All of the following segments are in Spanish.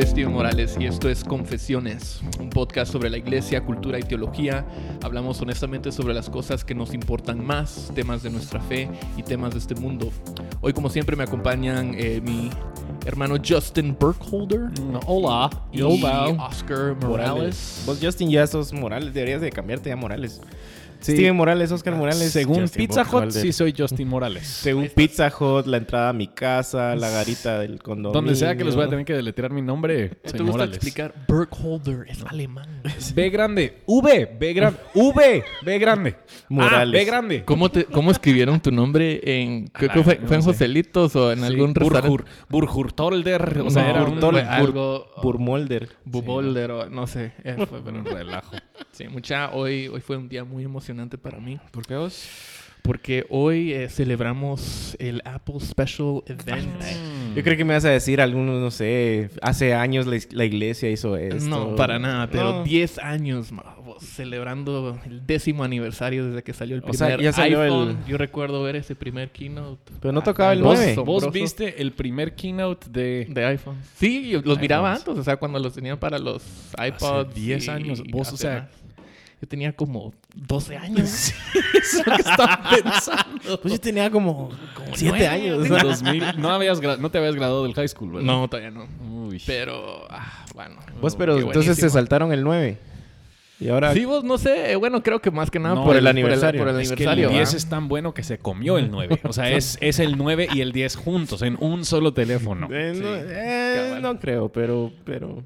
nombre es Steven Morales y esto es Confesiones, un podcast sobre la iglesia, cultura y teología. Hablamos honestamente sobre las cosas que nos importan más, temas de nuestra fe y temas de este mundo. Hoy, como siempre, me acompañan eh, mi hermano Justin Burkholder Hola. y. Oscar Morales. Vos, Justin, ya sos Morales. Deberías de cambiarte ya Morales. Sí. Steven Morales, Oscar Morales. Según Justin Pizza Hut, Burkholder. sí soy Justin Morales. Según Pizza Hut, la entrada a mi casa, la garita del condominio. Donde sea que les voy a tener que deletrear mi nombre, ¿Te gusta Morales. explicar? Burkholder es alemán. B grande. V. B grande. V. B grande. Morales. Ah, B grande. ¿Cómo, te- ¿Cómo escribieron tu nombre en... Que fue, no fue en. Joselitos o en Sí, algún restaurante? Burjur, Burjurtolder. O sea, No, era un... Burtol- algo... Burmolder. Bubolder o no sé. eh, fue un relajo. Sí, mucha, hoy, hoy fue un día muy emocionante para mí. ¿Por qué vos? Porque hoy eh, celebramos el Apple Special Event. Yo creo que me vas a decir algunos, no sé, hace años la, la iglesia hizo esto. No, para nada, pero No. 10 años, ma, vos, celebrando el décimo aniversario desde que salió el O primer sea, ya salió iPhone. el- Yo recuerdo ver ese primer keynote. Pero no tocaba el Vos- 9. ¿Vos asombroso. viste el primer keynote de... De iPhone. Sí, yo los miraba iPhones. antes, o sea, cuando los tenían para los iPods. 10 y- años. Vos, o sea- más. Yo tenía como 12 años. Eso es lo que estaba pensando. Pues yo tenía como, Como 7 nueve, años. En 2000, no, habías no te habías graduado del high school, ¿verdad? No, todavía no. Uy. Pero, ah, bueno. Vos, pero entonces buenísimo. se saltaron el 9. Y ahora... Sí, vos no sé. eh, Bueno, creo que más que nada No, por, el el, aniversario. Por el, por el Es que aniversario. el 10 ¿va? es tan bueno que se comió el 9. O sea, es, es el 9 y el 10 juntos en un solo teléfono. Eh, no, Sí, eh, cabal. no creo, pero... pero...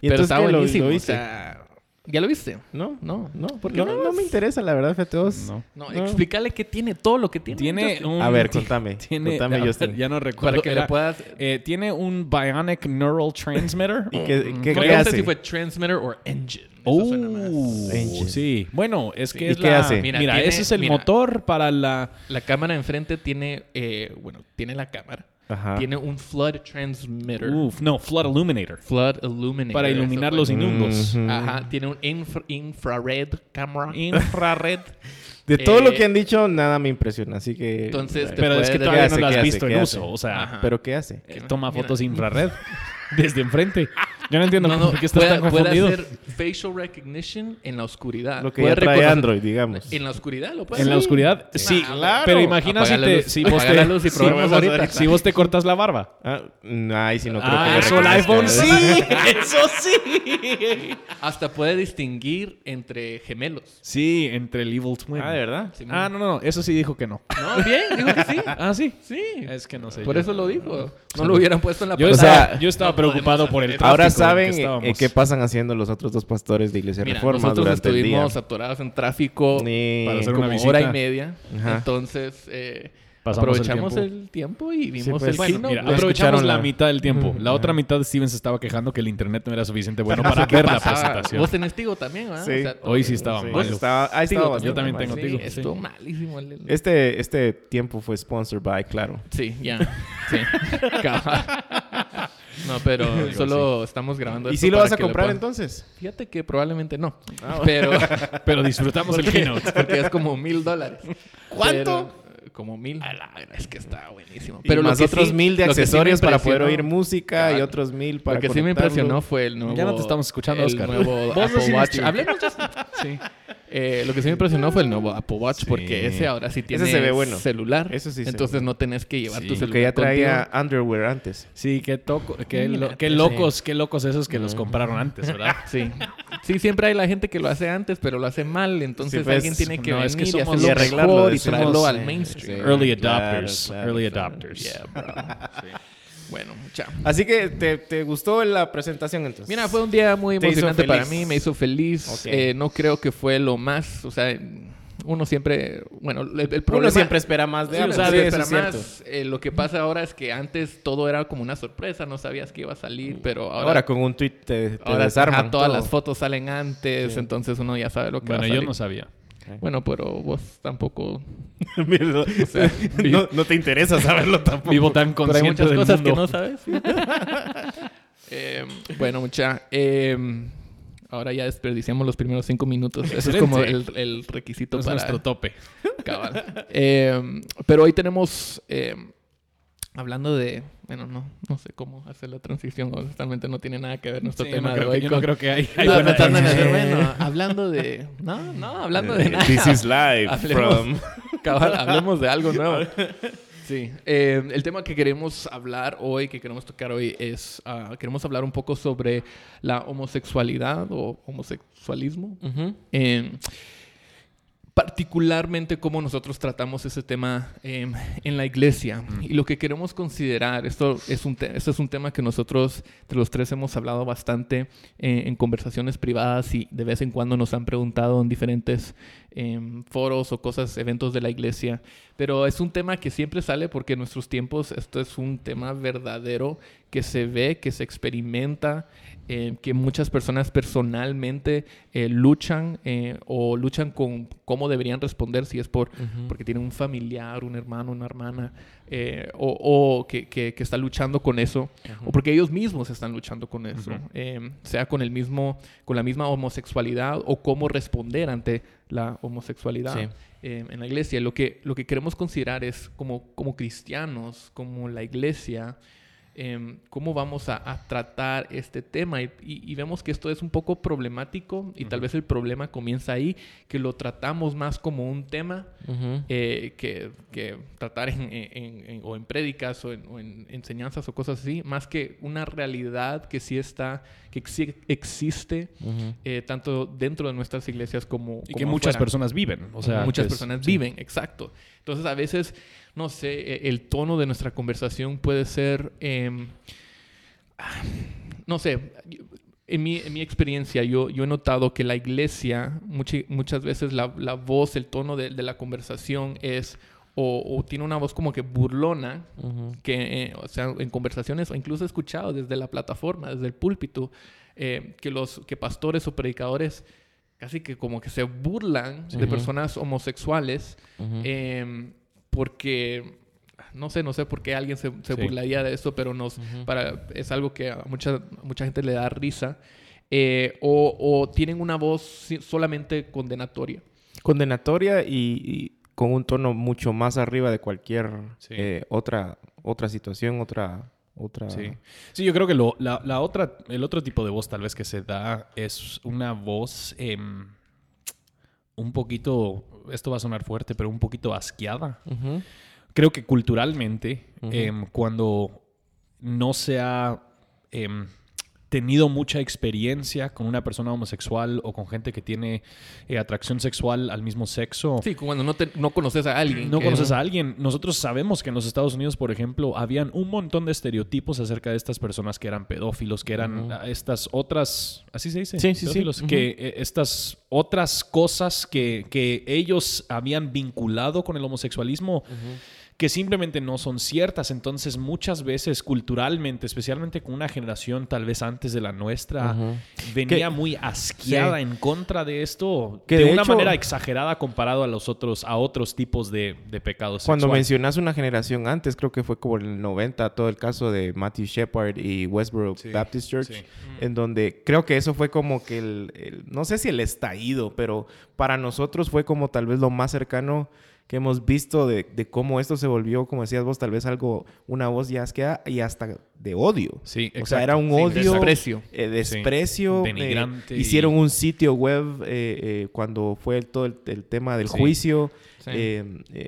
¿Y Pero entonces está qué, lo- buenísimo. lo o sea, ¿Ya lo viste? No, No. no, porque qué no, no? no me interesa, la verdad, fíjate vos. No. No, No. explícale que tiene todo lo que tiene. Tiene un... A ver, contame. Tiene, Contame, Justin. Ya no recuerdo. Para que Era- le puedas... eh, tiene un Bionic Neural Transmitter. ¿Y qué, qué, no qué sé hace? si fue transmitter o engine. Eso Oh, suena más. Engine. sí. Bueno, es que ¿Y es qué la... hace? Mira, Mira, tiene- ese es el mira. motor para la... La cámara enfrente tiene... eh, bueno, tiene la cámara. Ajá. Tiene un flood transmitter. Uf, no, Flood Illuminator. Flood illuminator. Para iluminar los inundos. Ajá. Tiene un infra- infrared camera. Infrared. De todo lo Eh, que han dicho, nada me impresiona, así que... Entonces, Pero es que todavía hace? no lo ¿Qué has visto ¿Qué en hace? uso. O sea, Ajá. ¿Pero qué hace? que toma Mira. fotos infrared desde enfrente. Yo no entiendo No, no, por qué puede, tan puede confundido. hacer facial recognition en la oscuridad. Lo que Puede ya trae Android, digamos. En la oscuridad lo puede En la oscuridad, sí, Ah, claro. Pero imagina si, te, si vos te, la luz y si- probemos vamos a ahorita. ver. si vos te cortas la barba. Ah, mm, ay, si no creo Ah, que eso el iPhone sí, eso sí. Hasta puede distinguir entre gemelos. Sí, entre el Evil Twin. Ah, ¿de verdad? Sí, Ah, no, no, eso sí dijo que no. No, bien, digo que sí. Ah, sí. Sí. Es que no sé. Por yo- eso lo dijo. No lo hubieran puesto en la pantalla. yo estaba preocupado por el Ahora en que saben eh, estábamos. qué pasan haciendo los otros dos pastores de Iglesia Mira, Reforma nosotros durante el día. estuvimos atorados en tráfico Ni- Para hacer como una visita. hora y media. Ajá. Entonces, eh, Pasamos el aprovechamos tiempo. el tiempo. y vimos pues, el Bueno, mira, aprovechamos la... la- mitad del tiempo. La otra mitad Steven se estaba quejando que el internet no era suficiente bueno No para ver la pasaba. presentación. Vos tenés Tigo también, ¿verdad? Sí. Hoy sí estaba Sí, malo. estaba, ah, Tigo estaba Yo también mal. tengo Sí, Tigo, estuvo malísimo. el- el- Este, este tiempo fue sponsored by, claro. Sí, ya. Sí. No, pero solo estamos grabando ¿Y esto si lo vas a comprar entonces? Fíjate que probablemente no. Ah, Pero... Pero disfrutamos el keynote. porque es como mil dólares. ¿Cuánto? Pero, como mil. Es que está buenísimo. Pero lo más otros sí- mil de que sí accesorios para poder oír música y otros mil para Lo que sí me conectarlo. impresionó fue el nuevo... Ya no te estamos escuchando, el Oscar. nuevo Apple Watch. Hablemos. Sí. Eh, lo que sí me impresionó fue el nuevo Apple Watch Sí. porque ese ahora sí tiene se ve bueno. celular. Eso sí se Entonces ve. no tenés que llevar Sí. tu celular Que ya traía contigo. underwear antes. Sí, qué, toco, qué, Mira, lo- qué sí. locos, qué locos esos que los compraron antes, ¿verdad? Sí. Sí, siempre hay la gente que lo hace antes, pero lo hace mal. Entonces Sí, pues, alguien tiene que no, venir es que y somos- y arreglarlo, y traerlo al eh, mainstream. Early adopters. claro, early claro. adopters. Yeah, bro. Bueno, mucha. Así que, ¿te, te gustó la presentación entonces? Mira, fue un día muy Te hizo emocionante para feliz. mí, me hizo feliz. Ok. Eh, no creo que fue lo más, o sea, uno siempre, bueno, el, el problema Uno siempre espera más de Sí, Apple, o sea, sí, de eso es esperar cierto. más. Eh, lo que pasa ahora es que antes todo era como una sorpresa, no sabías que iba a salir, pero ahora, Ahora, con un tweet te, te ahora desarman ajá, todas todo. las fotos salen antes, entonces uno ya sabe lo que va Bueno, a yo salir. no sabía. Bueno, pero vos tampoco. Sea, no, no te interesa saberlo tampoco. Vivo tan Pero hay consciente muchas del cosas mundo. que no sabes. Eh, bueno, mucha. eh, ahora ya desperdiciamos los primeros cinco minutos. Eso es como el, el requisito Es para nuestro tope. cabal. Eh, pero hoy tenemos eh, hablando de, bueno, no, no sé cómo hacer la transición, honestamente no tiene nada que ver nuestro Sí, tema no de hoy yo con- no creo que hay, hay No, buena bueno, hablando de, no, no, hablando de Eh, nada. This is live Hablemos. from... Cabal, hablemos de algo nuevo. Sí, eh, el tema que queremos hablar hoy, que queremos tocar hoy, es, ah, queremos hablar un poco sobre la homosexualidad o homosexualismo. Eh, particularmente cómo nosotros tratamos ese tema eh, en la iglesia. Y lo que queremos considerar, esto es, un es un tema que nosotros, entre los tres, hemos hablado bastante eh, en conversaciones privadas y de vez en cuando nos han preguntado en diferentes em, foros o cosas, eventos de la iglesia. Pero es un tema que siempre sale porque en nuestros tiempos esto es un tema verdadero que se ve, que se experimenta, eh, que muchas personas personalmente eh, luchan eh, o luchan con cómo deberían responder si es por porque tienen un familiar, un hermano, una hermana, eh, o, o que, que- que está luchando con eso, o porque ellos mismos están luchando con eso, Ujú. eh, sea con el mismo, con la misma homosexualidad o cómo responder ante la homosexualidad Sí. eh, en la iglesia. Lo que, lo que queremos considerar es como, como cristianos, como la iglesia, em, cómo vamos a, a tratar este tema. Y, y- y vemos que esto es un poco problemático y tal vez el problema comienza ahí, que lo tratamos más como un tema eh, que, que tratar en, en- en- o en prédicas o en, o en enseñanzas o cosas así, más que una realidad que sí está, que exi- existe eh, tanto dentro de nuestras iglesias como, Y como que muchas personas viven. O sea, muchas que es- personas sí. viven, exacto. Entonces a veces, no sé, e- el tono de nuestra conversación puede ser, em, ah, no sé, en mi, en mi experiencia yo, yo he notado que la iglesia, muchi- muchas veces la, la voz, el tono de, de la conversación es, o, o tiene una voz como que burlona, que, eh, o sea, en conversaciones, o incluso he escuchado desde la plataforma, desde el púlpito, eh, que los que pastores o predicadores casi que como que se burlan de personas homosexuales eh, porque no sé, no sé por qué alguien se, se Sí. burlaría de esto, pero nos, para, es algo que a mucha, mucha gente le da risa. Eh, o, o tienen una voz solamente condenatoria. Condenatoria y, y con un tono mucho más arriba de cualquier Sí. eh, otra, otra situación, otra... otra... Sí. Sí, yo creo que lo- la, la otra, el otro tipo de voz tal vez que se da es una voz em, un poquito, esto va a sonar fuerte, pero un poquito asqueada. Creo que culturalmente, em, cuando no se ha em, tenido mucha experiencia con una persona homosexual o con gente que tiene eh, atracción sexual al mismo sexo, Sí, cuando no, te- no conoces a alguien. no que- conoces a alguien. Nosotros sabemos que en los Estados Unidos, por ejemplo, habían un montón de estereotipos acerca de estas personas que eran pedófilos, que eran estas otras, así se dice, Sí, sí, sí. Pedófilos, Ujú. que eh, estas otras cosas que, que ellos habían vinculado con el homosexualismo. Que simplemente no son ciertas. Entonces, muchas veces, culturalmente, especialmente con una generación tal vez antes de la nuestra, venía Que- muy asqueada Sí. en contra de esto Que de, de una hecho- manera exagerada comparado a los otros a otros tipos de, de pecados Cuando sexuales. mencionas una generación antes, creo que fue como en el 90, todo el caso de Matthew Shepard y Westboro Sí, Baptist Church, sí. en donde creo que eso fue como que el, el- no sé si el estallido, pero para nosotros fue como tal vez lo más cercano que hemos visto de, de cómo esto se volvió, como decías vos, tal vez algo, una voz ya asqueada y hasta de odio. Sí, O sea, exacto. era un Sí, odio, desprecio. eh, desprecio. Sí, eh, denigrante y- hicieron un sitio web eh, cuando fue el- todo el, el tema del Sí. juicio. Sí.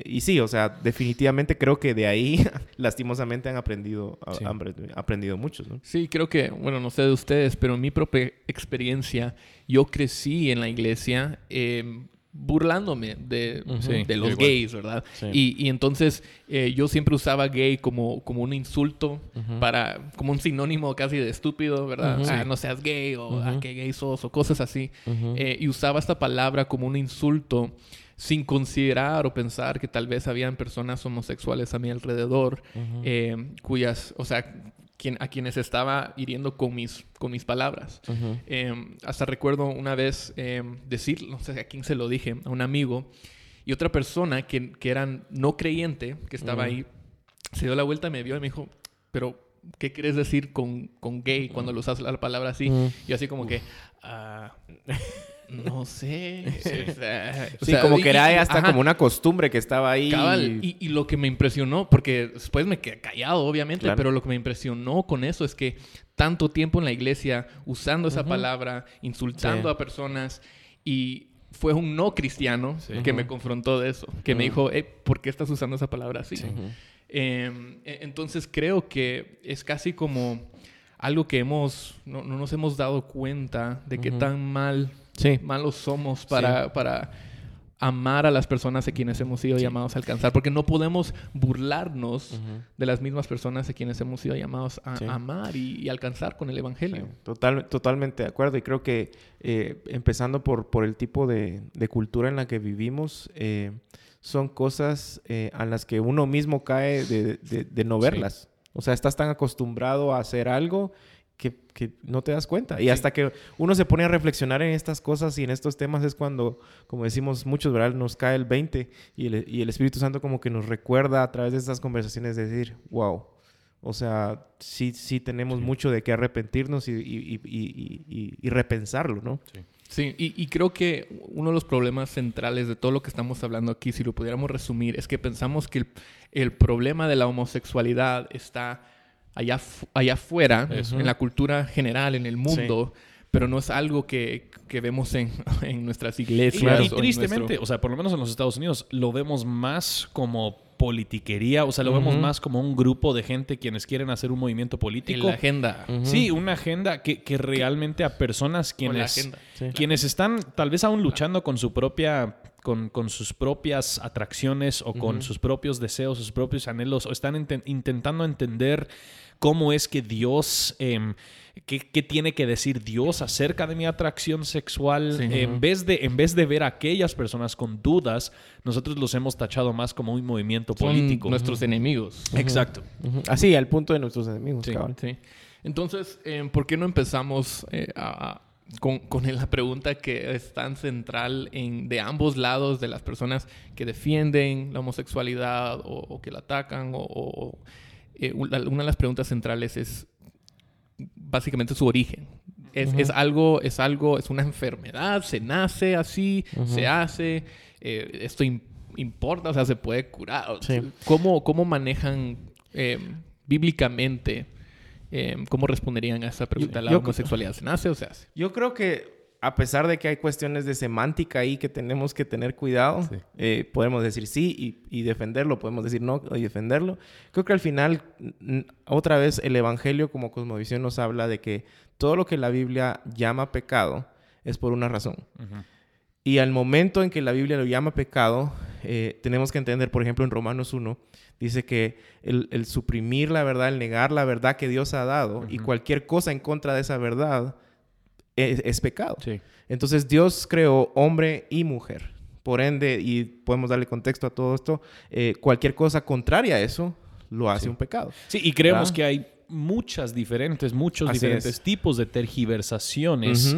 Y sí, o sea, definitivamente creo que de ahí, lastimosamente, han aprendido, a- han apre- aprendido muchos, ¿no? Sí, creo que, bueno, no sé de ustedes, pero en mi propia experiencia, yo crecí en la iglesia eh, burlándome de. Sí, los gays, ¿verdad? Sí. Y, y entonces eh, yo siempre usaba gay como, como un insulto, para como un sinónimo casi de estúpido, ¿verdad? Ah, Sí. no seas gay o ah, qué gay sos o cosas así. Eh, y usaba esta palabra como un insulto sin considerar o pensar que tal vez habían personas homosexuales a mi alrededor eh, cuyas, o sea, quien, a quienes estaba hiriendo con mis, con mis palabras. Ujú. Eh, hasta recuerdo una vez eh, decir, no sé a quién se lo dije, a un amigo, y otra persona que, que era no creyente, que estaba Ujú. ahí, se dio la vuelta, me vio y me dijo, pero, ¿qué quieres decir con, con gay cuando lo usas la palabra así? Ujú. Y así como que, ah, No sé. O sea, o Sí, como y- que era y- hasta ajá, como una costumbre que estaba ahí. cabal. Y, y lo que me impresionó, porque después me quedé callado, obviamente, Claro. pero lo que me impresionó con eso es que tanto tiempo en la iglesia usando esa palabra, insultando Sí. a personas y fue un no cristiano que me confrontó de eso, que me dijo, "Ey, ¿por qué estás usando esa palabra así? Eh, e- entonces creo que es casi como algo que hemos, no, no nos hemos dado cuenta de qué tan mal, Sí. malos somos para, para amar a las personas a quienes hemos sido llamados a alcanzar, porque no podemos burlarnos de las mismas personas a quienes hemos sido llamados a Sí. amar y, y alcanzar con el Evangelio. Sí, total, totalmente de acuerdo. Y creo que eh, empezando por, por el tipo de, de cultura en la que vivimos, eh, son cosas eh, a las que uno mismo cae de, de- de no verlas. O sea, estás tan acostumbrado a hacer algo que, que no te das cuenta. Y hasta que uno se pone a reflexionar en estas cosas y en estos temas es cuando, como decimos muchos, ¿verdad? Nos cae el 20 y el, y el Espíritu Santo como que nos recuerda a través de estas conversaciones decir, wow. O sea, sí, sí tenemos mucho de qué arrepentirnos y, y- y- repensarlo, ¿no? Sí, y, y creo que uno de los problemas centrales de todo lo que estamos hablando aquí, si lo pudiéramos resumir, es que pensamos que el, el problema de la homosexualidad está allá, allá afuera, Eso. en la cultura general, en el mundo, pero no es algo que, que vemos en, en nuestras Y, iglesias. y o en tristemente, nuestro- o sea, por lo menos en los Estados Unidos, lo vemos más como politiquería, o sea, lo vemos más como un grupo de gente quienes quieren hacer un movimiento en político. la agenda. Sí, una agenda que, que realmente a personas quienes, agenda. Sí. quienes están tal vez aún luchando con su propia, con, con sus propias atracciones o con sus propios deseos, sus propios anhelos, o están inten- intentando entender cómo es que Dios, em, qué, qué tiene que decir Dios acerca de mi atracción sexual. Sí. En, vez de, en vez de ver a aquellas personas con dudas, nosotros los hemos tachado más como un movimiento Son político. nuestros enemigos. Exacto. Así, al punto de nuestros enemigos, Sí, cabal. sí. Entonces, eh, ¿por qué no empezamos eh, a- con, con la pregunta que es tan central en, de ambos lados de las personas que defienden la homosexualidad o, o que la atacan? O, o- eh, una una de las preguntas centrales es básicamente su origen. Es, es algo, es algo, es una enfermedad, se nace así, se hace, eh, esto im- importa, o sea, se puede curar. O sea, Sí. ¿Cómo, cómo manejan eh, bíblicamente, eh, cómo responderían a esa pregunta? ¿La yo- homosexualidad se nace o se hace? Yo creo que a pesar de que hay cuestiones de semántica ahí que tenemos que tener cuidado, Sí. eh, podemos decir sí y, y defenderlo, podemos decir no y defenderlo. Creo que al final, otra vez, el Evangelio como cosmovisión nos habla de que todo lo que la Biblia llama pecado es por una razón. Ujú. Y al momento en que la Biblia lo llama pecado, eh, tenemos que entender, por ejemplo, en Romanos 1, dice que el, el suprimir la verdad, el negar la verdad que Dios ha dado y Ujú. cualquier cosa en contra de esa verdad es, es pecado. Sí. Entonces Dios creó hombre y mujer. Por ende, y podemos darle contexto a todo esto, eh, cualquier cosa contraria a eso lo hace Sí. un pecado. Sí, y creemos ¿Verdad? que hay muchas diferentes, muchos Así diferentes es. tipos de tergiversaciones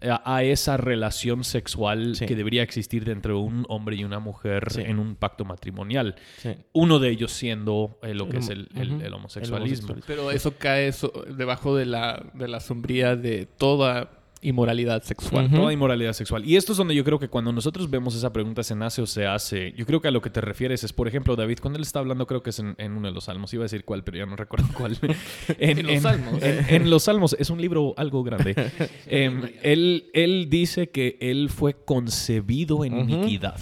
a esa relación sexual Sí. que debería existir entre un hombre y una mujer Sí. en un pacto matrimonial. Sí. Uno de ellos siendo eh, lo El que es el, el- ujú. el homosexualismo. Pero eso cae so- debajo de la, de la sombría de toda inmoralidad sexual. Ujú. Toda inmoralidad sexual. Y esto es donde yo creo que cuando nosotros vemos esa pregunta, ¿se nace o se hace? Yo creo que a lo que te refieres es, por ejemplo, David, cuando él está hablando, creo que es en, en uno de los salmos, iba a decir cuál, pero ya no recuerdo cuál. En los Salmos. En, en los salmos, es un libro algo grande. Em, él, él dice que él fue concebido en iniquidad.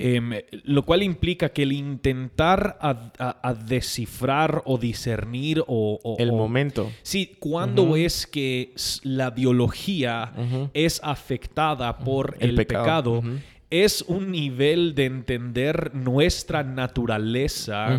Em, lo cual implica que el intentar a, a- a descifrar o discernir o... o- El o- momento. Sí, ¿cuándo Ujú. es que la biología es afectada por El el, pecado. Es un nivel de entender nuestra naturaleza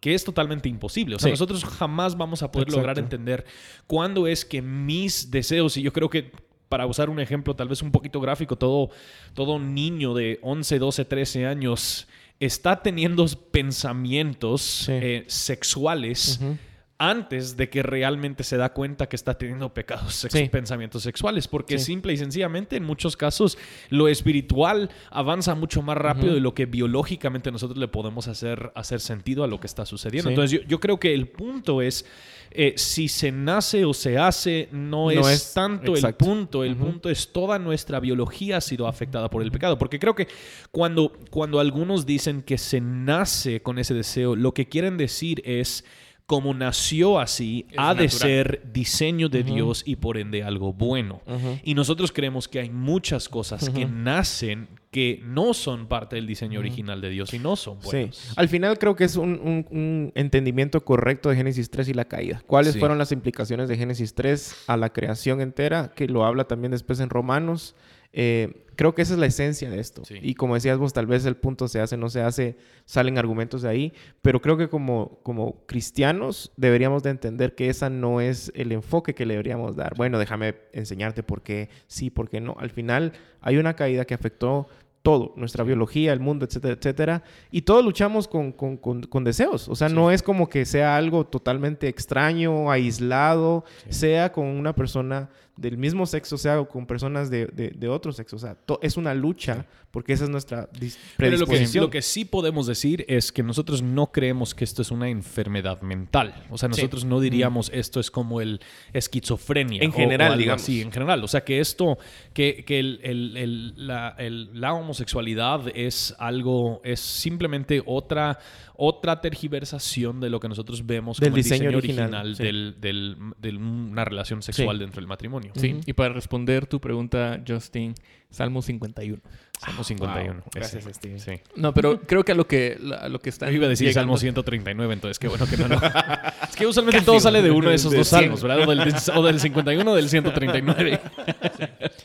que es totalmente imposible. O sea, Sí. nosotros jamás vamos a poder Exacto. lograr entender cuándo es que mis deseos, y yo creo que para usar un ejemplo tal vez un poquito gráfico, todo, todo niño de 11, 12, 13 años está teniendo pensamientos Sí. eh, sexuales Ujú. Antes de que realmente se da cuenta que está teniendo pecados, sex- pensamientos sexuales, porque Sí. simple y sencillamente en muchos casos lo espiritual avanza mucho más rápido de lo que biológicamente nosotros le podemos hacer, hacer sentido a lo que está sucediendo. Sí. Entonces yo, yo creo que el punto es, eh, si se nace o se hace, no, No es, es- tanto exacto. el punto, el punto es toda nuestra biología ha sido afectada por el pecado, porque creo que cuando, cuando algunos dicen que se nace con ese deseo, lo que quieren decir es como nació así, Es ha de ser diseño de Dios y por ende algo bueno. Y nosotros creemos que hay muchas cosas que nacen que no son parte del diseño original de Dios y no son buenos. Sí. Al final creo que es un, un- un entendimiento correcto de Génesis 3 y la caída. ¿Cuáles Sí. fueron las implicaciones de Génesis 3 a la creación entera? Que lo habla también después en Romanos. Eh, creo que esa es la esencia de esto. Sí. Y como decías vos, tal vez el punto se hace, no se hace, salen argumentos de ahí. Pero creo que como, como cristianos deberíamos de entender que esa no es el enfoque que le deberíamos dar. Bueno, déjame enseñarte por qué sí, por qué no. Al final hay una caída que afectó todo, nuestra biología, el mundo, etcétera, etcétera. Y todos luchamos con, con- con- con deseos. O sea, no es como que sea algo totalmente extraño, aislado, sea con una persona del mismo sexo, sea con personas de, de- de otro sexo. O sea, to- es una lucha porque esa es nuestra dis- Pero lo que, predisposición. lo que sí podemos decir es que nosotros no creemos que esto es una enfermedad mental. O sea, nosotros no diríamos esto es como el esquizofrenia. En o- general, o algo digamos. así, en general. O sea, que esto, que, que el- el- el- la, el- la homosexualidad es algo, es simplemente otra, otra tergiversación de lo que nosotros vemos Del como el diseño diseño original, original, sí. del- del- de una relación sexual Sí. dentro del matrimonio. Sí, y para responder tu pregunta, Justin, Salmo 51. Somos 51. Wow. Gracias, ese. Steve. Sí. No, pero creo que a lo que, a lo que está Yo iba a decir llegando- Salmo 139, entonces qué bueno que no lo... es que usualmente todo sale de uno de esos De dos salmos, ¿verdad? O del, o del 51 o del 139.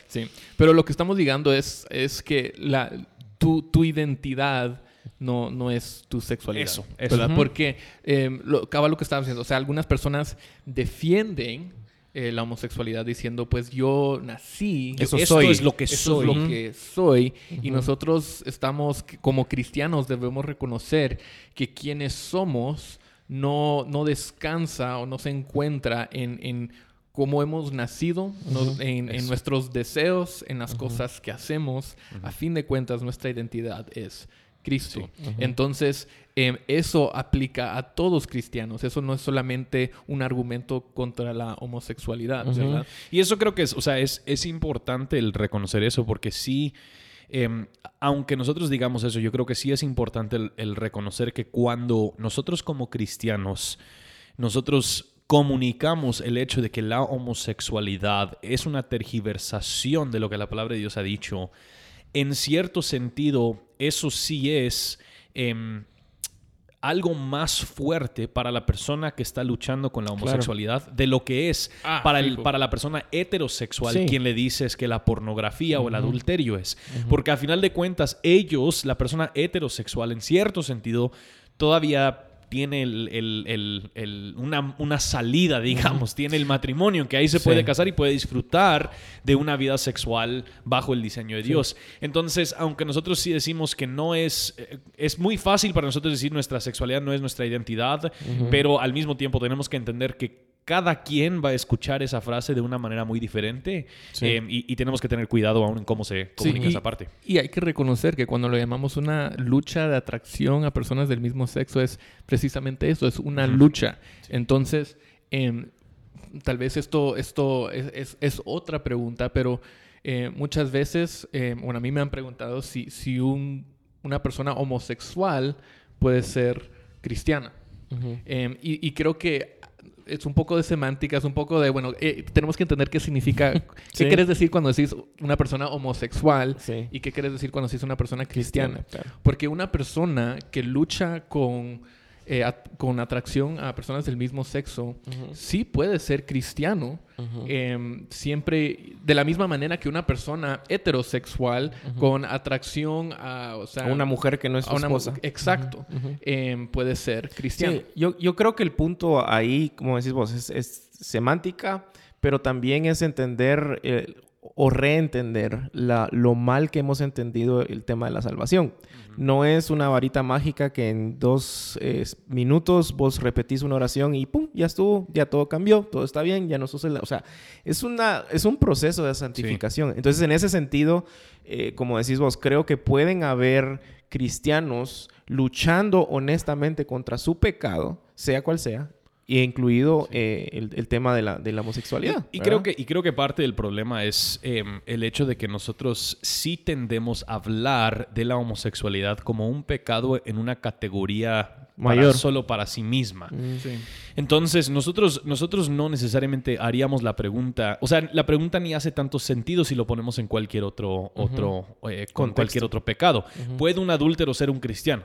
Sí, pero lo que estamos llegando es, es que la, tu, tu identidad no, no es tu sexualidad. Eso, eso. Porque, eh, lo, acaba lo que estábamos diciendo, o sea, algunas personas defienden eh, la homosexualidad diciendo, pues yo nací, Eso esto soy. es lo que eso soy. es lo que soy, y nosotros estamos, como cristianos, debemos reconocer que quienes somos no, no descansa o no se encuentra en, en cómo hemos nacido, en, nuestros deseos, en las cosas que hacemos. A fin de cuentas, nuestra identidad es Cristo. Entonces, em, eso aplica a todos cristianos. Eso no es solamente un argumento contra la homosexualidad. Y eso creo que es, o sea, es, es importante el reconocer eso porque sí, eh, aunque nosotros digamos eso, yo creo que sí es importante el, el reconocer que cuando nosotros como cristianos, nosotros comunicamos el hecho de que la homosexualidad es una tergiversación de lo que la palabra de Dios ha dicho, en cierto sentido, eso sí es... em, algo más fuerte para la persona que está luchando con la homosexualidad de lo que es Ah, para, el, para la persona heterosexual Sí. quien le dices que la pornografía o el adulterio es. Porque a final de cuentas, ellos, la persona heterosexual, en cierto sentido, todavía tiene el- el- el- el- una, una salida, digamos, tiene el matrimonio, que ahí se Sí. puede casar y puede disfrutar de una vida sexual bajo el diseño de Dios. Entonces, aunque nosotros sí decimos que no es, eh, es muy fácil para nosotros decir nuestra sexualidad no es nuestra identidad, pero al mismo tiempo tenemos que entender que cada quien va a escuchar esa frase de una manera muy diferente Sí. eh, y, y tenemos que tener cuidado aún en cómo se comunica y, esa parte. y hay que reconocer que cuando lo llamamos una lucha de atracción a personas del mismo sexo es precisamente eso, es una lucha. Entonces, em, tal vez esto, esto es, es- es otra pregunta, pero eh, muchas veces, em, bueno, a mí me han preguntado si, si un- una persona homosexual puede ser cristiana. Ujú. Em, y, y creo que es un poco de semántica, es un poco de, bueno, eh, tenemos que entender qué significa, qué Sí. quieres decir cuando decís una persona homosexual Sí. y qué quieres decir cuando decís una persona cristiana. Claro. Porque una persona que lucha con, eh, con atracción a personas del mismo sexo, sí puede ser cristiano, em, siempre de la misma manera que una persona heterosexual con atracción a, o sea, A una mujer que no es su una esposa. Exacto. Em, puede ser cristiano. Sí, yo, yo creo que el punto ahí, como decís vos, es, es semántica, pero también es entender eh, o reentender la, lo mal que hemos entendido el tema de la salvación. No es una varita mágica que en dos eh, minutos vos repetís una oración y ¡pum! Ya estuvo, ya todo cambió, todo está bien, ya no sos el... O sea, es, una, es un proceso de santificación. Entonces, en ese sentido, eh, como decís vos, creo que pueden haber cristianos luchando honestamente contra su pecado, sea cual sea, y incluido eh, el, tema de la, de la homosexualidad. Y, creo que, y creo que parte del problema es em, el hecho de que nosotros sí tendemos a hablar de la homosexualidad como un pecado en una categoría mayor solo para sí misma. Mm. Entonces, nosotros, nosotros no necesariamente haríamos la pregunta, o sea, la pregunta ni hace tanto sentido si lo ponemos en cualquier otro, otro eh, con cualquier otro pecado. ¿Puede un adúltero ser un cristiano?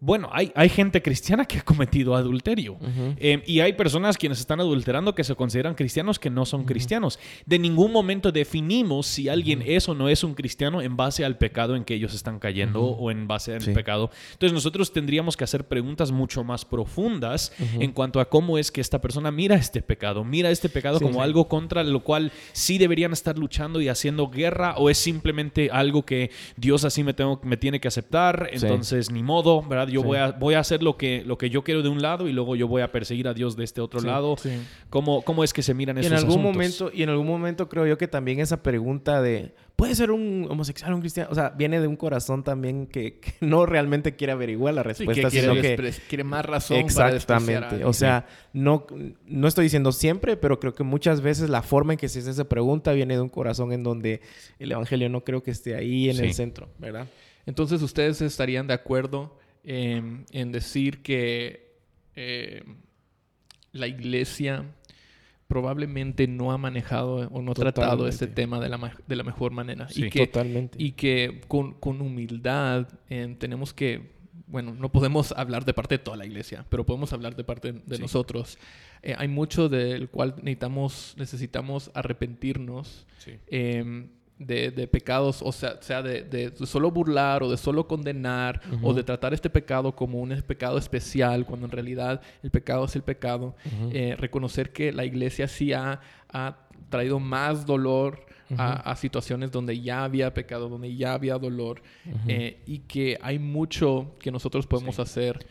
Bueno, hay, hay gente cristiana que ha cometido adulterio. Em, y hay personas quienes están adulterando que se consideran cristianos que no son cristianos. De ningún momento definimos si alguien es o no es un cristiano en base al pecado en que ellos están cayendo o en base al pecado. Entonces nosotros tendríamos que hacer preguntas mucho más profundas en cuanto a cómo es que esta persona mira este pecado. Mira este pecado como algo contra lo cual sí deberían estar luchando y haciendo guerra o es simplemente algo que Dios así me, tengo, me tiene que aceptar. Entonces, ni modo ¿verdad? Yo voy, a, voy a hacer lo que, lo que yo quiero de un lado y luego yo voy a perseguir a Dios de este otro lado. ¿Cómo, ¿Cómo, es que se miran esos en algún asuntos? momento Y en algún momento creo yo que también esa pregunta de, ¿puede ser un homosexual, un cristiano? O sea, viene de un corazón también que, no realmente quiere averiguar la respuesta, que quiere, que quiere más razón Exactamente. o sea, no, no estoy diciendo siempre, pero creo que muchas veces la forma en que se hace esa pregunta viene de un corazón en donde el evangelio no creo que esté ahí en el centro, ¿verdad? Entonces, ¿ustedes estarían de acuerdo en decir que eh, la iglesia probablemente no ha manejado o no ha tratado este tema de la, de la mejor manera. y que, totalmente. Y que con, con humildad tenemos que, bueno, no podemos hablar de parte de toda la iglesia, pero podemos hablar de parte de nosotros. Eh, hay mucho del cual necesitamos, necesitamos arrepentirnos. Em, de, pecados, o sea, sea de, solo burlar o de solo condenar o de tratar este pecado como un pecado especial, cuando en realidad el pecado es el pecado. Eh, reconocer que la iglesia sí ha, traído más dolor a, situaciones donde ya había pecado, donde ya había dolor eh, y que hay mucho que nosotros podemos hacer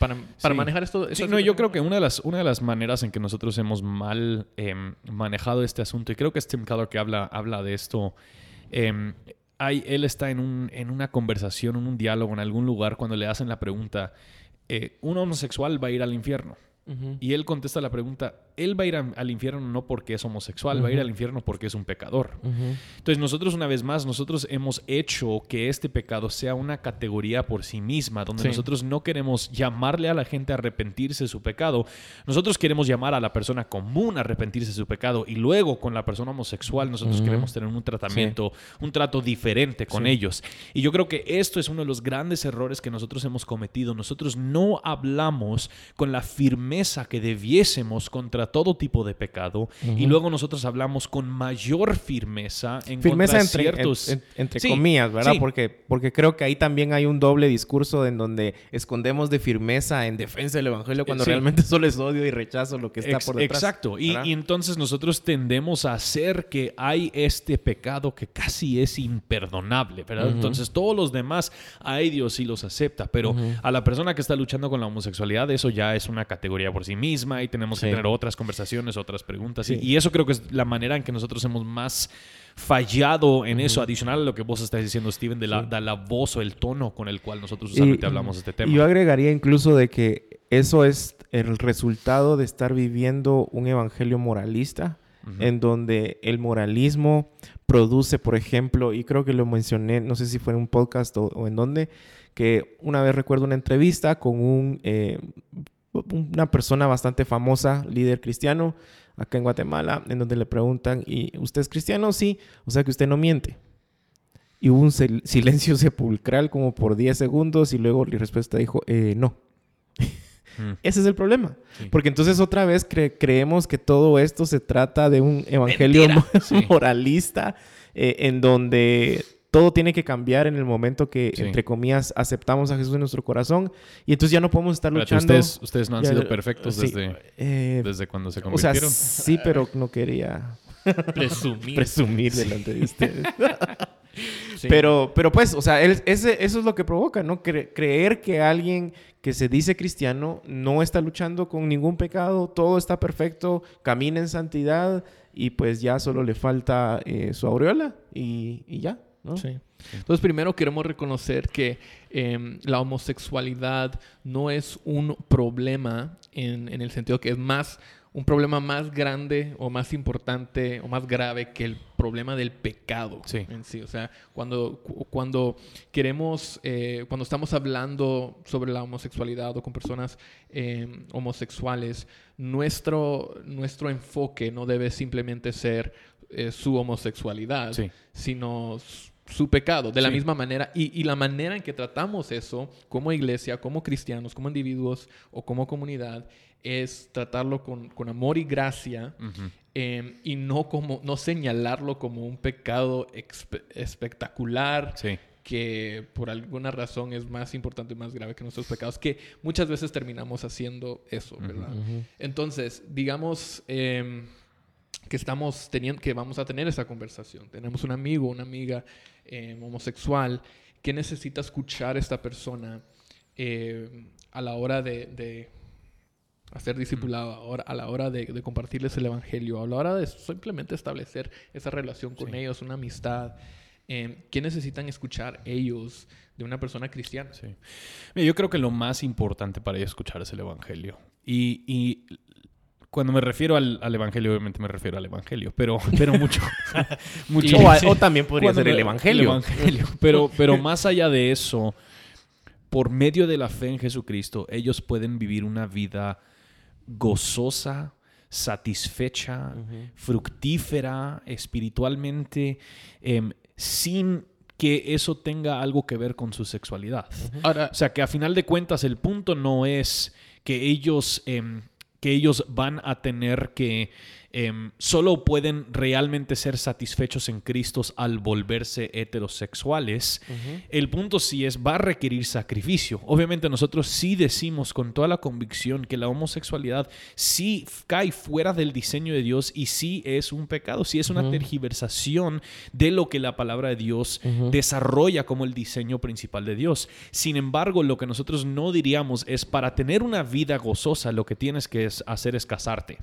para, manejar esto. Sí, no, yo creo que una de, las, una de las maneras en que nosotros hemos mal em, manejado este asunto, y creo que es Tim Keller que habla, habla de esto, em, hay, él está en, un, en una conversación, en un diálogo, en algún lugar, cuando le hacen la pregunta, eh, ¿un homosexual va a ir al infierno? Y él contesta la pregunta, él va a ir al infierno no porque es homosexual, va a ir al infierno porque es un pecador. Entonces nosotros una vez más, nosotros hemos hecho que este pecado sea una categoría por sí misma, donde nosotros no queremos llamarle a la gente a arrepentirse de su pecado, nosotros queremos llamar a la persona común a arrepentirse de su pecado y luego con la persona homosexual nosotros queremos tener un tratamiento, un trato diferente con ellos. Y yo creo que esto es uno de los grandes errores que nosotros hemos cometido. Nosotros no hablamos con la firmeza que debiésemos contra todo tipo de pecado y luego nosotros hablamos con mayor firmeza en firmeza entre, ciertos... entre comillas, ¿verdad? Porque, porque creo que ahí también hay un doble discurso en donde escondemos de firmeza en defensa del Evangelio cuando realmente solo es odio y rechazo lo que está por detrás. Exacto. Y, entonces nosotros tendemos a hacer que hay este pecado que casi es imperdonable, ¿verdad? Entonces todos los demás, hay Dios sí los acepta, pero a la persona que está luchando con la homosexualidad, eso ya es una categoría por sí misma y tenemos que tener otras conversaciones, otras preguntas. Y, eso creo que es la manera en que nosotros hemos más fallado en eso, adicional a lo que vos estás diciendo, Steven, de la, la voz o el tono con el cual nosotros usualmente hablamos de este tema. Yo agregaría incluso de que eso es el resultado de estar viviendo un evangelio moralista, en donde el moralismo produce, por ejemplo, y creo que lo mencioné, no sé si fue en un podcast o, en dónde, que una vez recuerdo una entrevista con un eh, una persona bastante famosa, líder cristiano, acá en Guatemala, en donde le preguntan, ¿y usted es cristiano? Sí, o sea que usted no miente. Y hubo un silencio sepulcral como por 10 segundos y luego la respuesta dijo, eh, no. Mm. Ese es el problema. Porque entonces otra vez creemos que todo esto se trata de un evangelio moralista eh, en donde todo tiene que cambiar en el momento que, entre comillas, aceptamos a Jesús en nuestro corazón. Y entonces ya no podemos estar luchando. Ustedes, ustedes no han sido perfectos desde, eh, desde cuando se convirtieron. O sea, sí, pero no quería. Presumir. presumir delante de ustedes. Pero, pero pues, o sea, él- ese- eso es lo que provoca, ¿no? Cre- creer que alguien que se dice cristiano no está luchando con ningún pecado, todo está perfecto, camina en santidad y pues ya solo le falta eh, su aureola y, y ya, ¿no? Sí. Entonces, primero queremos reconocer que em, la homosexualidad no es un problema en, en el sentido que es más un problema más grande o más importante o más grave que el problema del pecado Sí. en sí. O sea, cuando, cu- cuando queremos, eh, cuando estamos hablando sobre la homosexualidad o con personas em, homosexuales, nuestro, nuestro enfoque no debe simplemente ser eh, su homosexualidad, Sí. sino su pecado. De la Sí. misma manera, y, y la manera en que tratamos eso como iglesia, como cristianos, como individuos o como comunidad, es tratarlo con, con amor y gracia eh, y no, como, no señalarlo como un pecado espectacular Sí. que por alguna razón es más importante y más grave que nuestros pecados, que muchas veces terminamos haciendo eso, ¿verdad? Entonces, digamos em, que estamos teniendo, que vamos a tener esa conversación. Tenemos un amigo, una amiga em, homosexual que necesita escuchar a esta persona em, a la hora de, de hacer discipulado, a la hora de, de compartirles el evangelio, a la hora de simplemente establecer esa relación con Sí. ellos, una amistad. em, ¿Qué necesitan escuchar ellos de una persona cristiana? Sí. Mira, yo creo que lo más importante para ellos escuchar es el Evangelio. Y, y cuando me refiero al, al Evangelio, obviamente me refiero al Evangelio, pero, pero mucho. mucho O, a- o también podría ser el evangelio. el evangelio. Pero, pero más allá de eso, por medio de la fe en Jesucristo, ellos pueden vivir una vida gozosa, satisfecha, fructífera espiritualmente, em, sin que eso tenga algo que ver con su sexualidad. Ahora, O sea, que a final de cuentas el punto no es que ellos, em, que ellos van a tener que, em, solo pueden realmente ser satisfechos en Cristo al volverse heterosexuales. El punto sí es, va a requerir sacrificio. Obviamente nosotros sí decimos con toda la convicción que la homosexualidad sí cae fuera del diseño de Dios y sí es un pecado, sí es una tergiversación de lo que la palabra de Dios desarrolla como el diseño principal de Dios. Sin embargo, lo que nosotros no diríamos es para tener una vida gozosa, lo que tienes que hacer es casarte.